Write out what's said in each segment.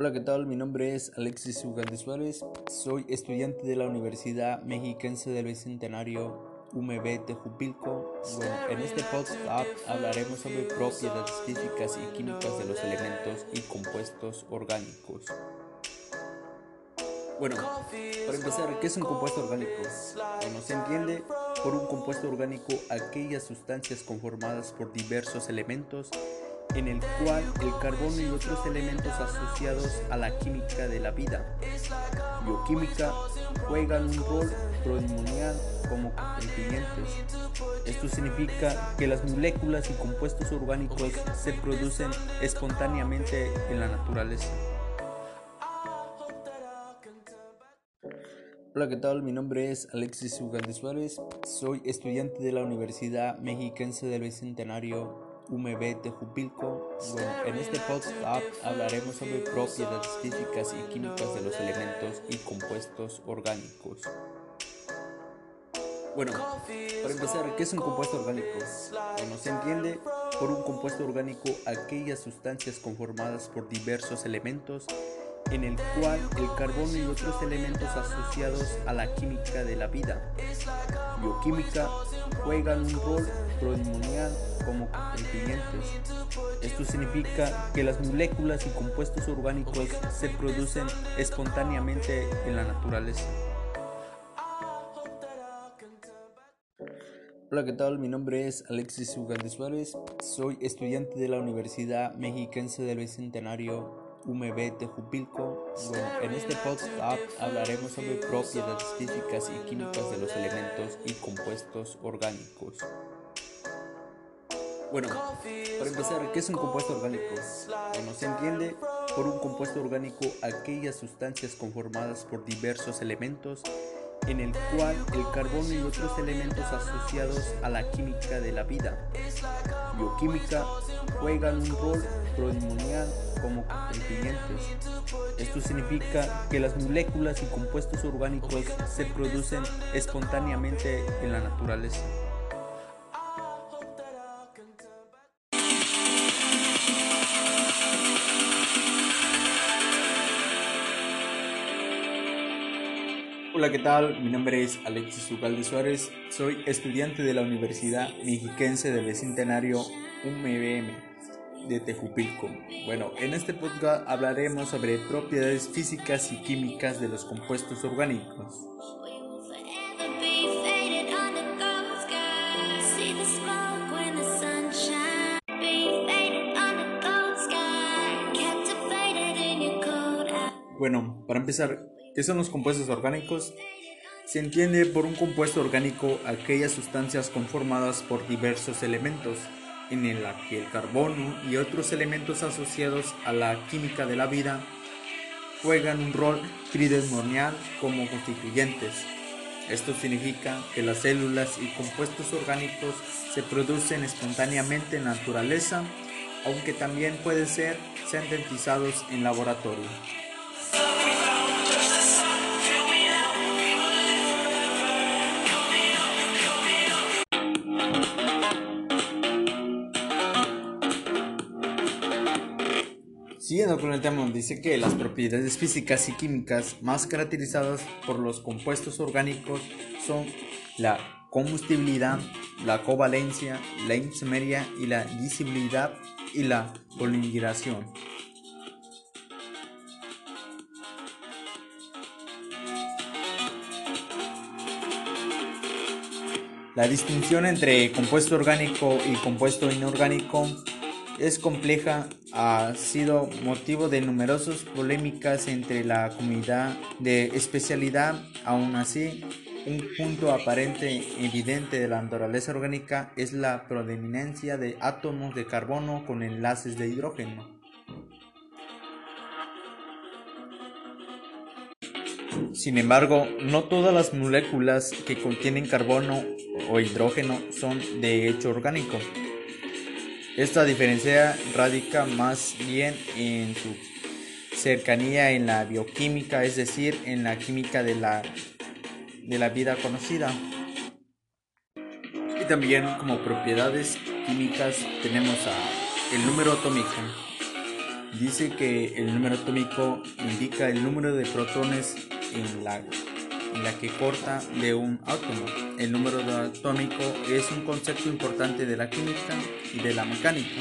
Hola, ¿qué tal? Mi nombre es Alexis Ugalde Suárez. Soy estudiante de la Universidad Mexiquense del Bicentenario UMB Tejupilco. Bueno, en este podcast hablaremos sobre propiedades físicas y químicas de los elementos y compuestos orgánicos. Bueno, para empezar, ¿qué es un compuesto orgánico? Bueno, se entiende por un compuesto orgánico aquellas sustancias conformadas por diversos elementos en el cual el carbono y otros elementos asociados a la química de la vida bioquímica juegan un rol primordial como constituyentes. Esto significa que las moléculas y compuestos orgánicos se producen espontáneamente en la naturaleza. Hola, ¿qué tal? Mi nombre es Alexis Ugalde Suárez. Soy estudiante de la Universidad Mexiquense del Bicentenario UMB Tejupilco. Bueno, en este podcast hablaremos sobre propiedades físicas y químicas de los elementos y compuestos orgánicos. Bueno, para empezar, ¿qué es un compuesto orgánico? Bueno, se entiende por un compuesto orgánico aquellas sustancias conformadas por diversos elementos en el cual el carbono y otros elementos asociados a la química de la vida bioquímica juegan un rol primordial como constituyentes. Esto significa que las moléculas y compuestos orgánicos se producen espontáneamente en la naturaleza. Hola, ¿qué tal? Mi nombre es Alexis Ugalde Suárez. Soy estudiante de la Universidad Mexiquense del Bicentenario UMB Tejupilco. Bueno, en este podcast hablaremos sobre propiedades físicas y químicas de los elementos y compuestos orgánicos. Bueno, para empezar, ¿qué es un compuesto orgánico? Bueno, se entiende por un compuesto orgánico aquellas sustancias conformadas por diversos elementos en el cual el carbono y otros elementos asociados a la química de la vida bioquímica juegan un rol primordial como constituyentes. Esto significa que las moléculas y compuestos orgánicos se producen espontáneamente en la naturaleza. Hola, ¿qué tal? Mi nombre es Alexis Ugalde Suárez. Soy estudiante de la Universidad Mexiquense del Bicentenario UMBM de Tejupilco. Bueno, en este podcast hablaremos sobre propiedades físicas y químicas de los compuestos orgánicos. Bueno, para empezar, ¿Qué son los compuestos orgánicos? Se entiende por un compuesto orgánico aquellas sustancias conformadas por diversos elementos, en el que el carbono y otros elementos asociados a la química de la vida juegan un rol tridemonial como constituyentes. Esto significa que las células y compuestos orgánicos se producen espontáneamente en la naturaleza, aunque también pueden ser sintetizados en laboratorio. Siguiendo con el tema, dice que las propiedades físicas y químicas más caracterizadas por los compuestos orgánicos son la combustibilidad, la covalencia, la isomería y la disibilidad y la polinización. La distinción entre compuesto orgánico y compuesto inorgánico es compleja, ha sido motivo de numerosas polémicas entre la comunidad de especialidad. Aún así, un punto aparente evidente de la naturaleza orgánica es la predominancia de átomos de carbono con enlaces de hidrógeno. Sin embargo, no todas las moléculas que contienen carbono o hidrógeno son de hecho orgánico. Esta diferencia radica más bien en su cercanía en la bioquímica, es decir, en la química de la, de la vida conocida. Y también como propiedades químicas tenemos el número atómico. Dice que el número atómico indica el número de protones en la, la que corta de un átomo. El número atómico es un concepto importante de la química y de la mecánica.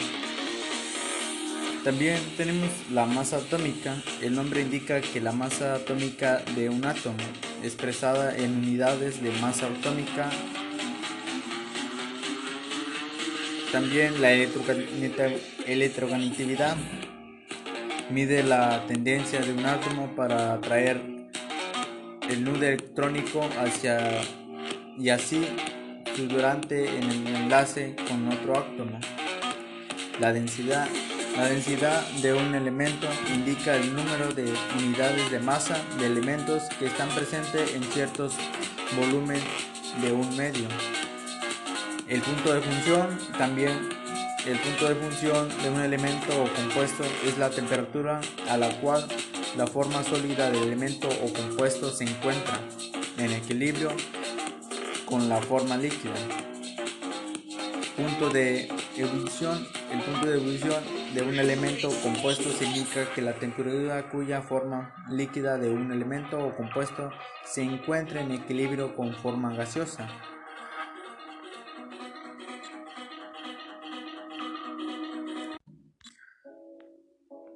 También tenemos la masa atómica. El nombre indica que la masa atómica de un átomo, expresada en unidades de masa atómica, también la electronegatividad mide la tendencia de un átomo para atraer el nudo electrónico hacia y así durante en el enlace con otro átomo. La densidad, la densidad de un elemento indica el número de unidades de masa de elementos que están presentes en ciertos volúmenes de un medio. El punto de función también el punto de función de un elemento o compuesto es la temperatura a la cual la forma sólida del elemento o compuesto se encuentra en equilibrio con la forma líquida. Punto de ebullición. El punto de ebullición de un elemento o compuesto significa que la temperatura cuya forma líquida de un elemento o compuesto se encuentra en equilibrio con forma gaseosa.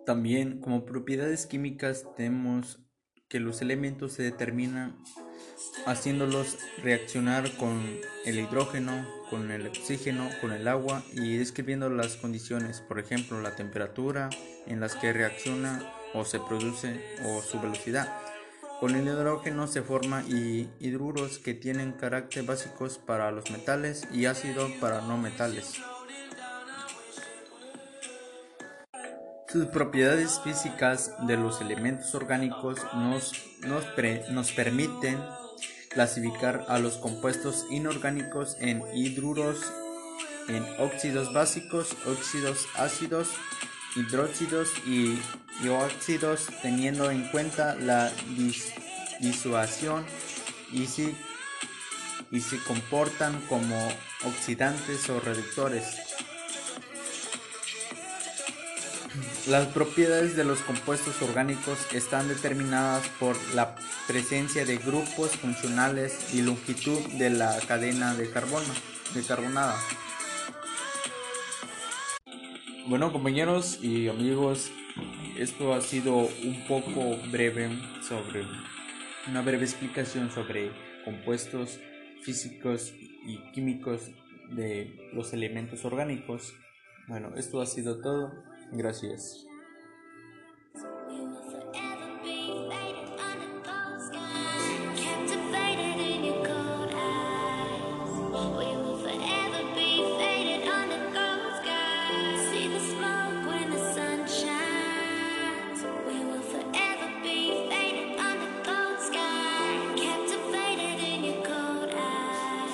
También como propiedades químicas tenemos que los elementos se determinan haciéndolos reaccionar con el hidrógeno, con el oxígeno, con el agua y describiendo las condiciones, por ejemplo la temperatura en las que reacciona o se produce o su velocidad. Con el hidrógeno se forman hidruros que tienen carácter básicos para los metales y ácido para no metales. Sus propiedades físicas de los elementos orgánicos nos, nos, permiten clasificar a los compuestos inorgánicos en hidruros, en óxidos básicos, óxidos ácidos, hidróxidos y, óxidos teniendo en cuenta la disuasión y si, y se comportan como oxidantes o reductores. Las propiedades de los compuestos orgánicos están determinadas por la presencia de grupos funcionales y longitud de la cadena de carbono, de carbonada. Bueno compañeros y amigos, esto ha sido un poco breve sobre una breve explicación sobre compuestos físicos y químicos de los elementos orgánicos. Bueno, esto ha sido todo. Gracias.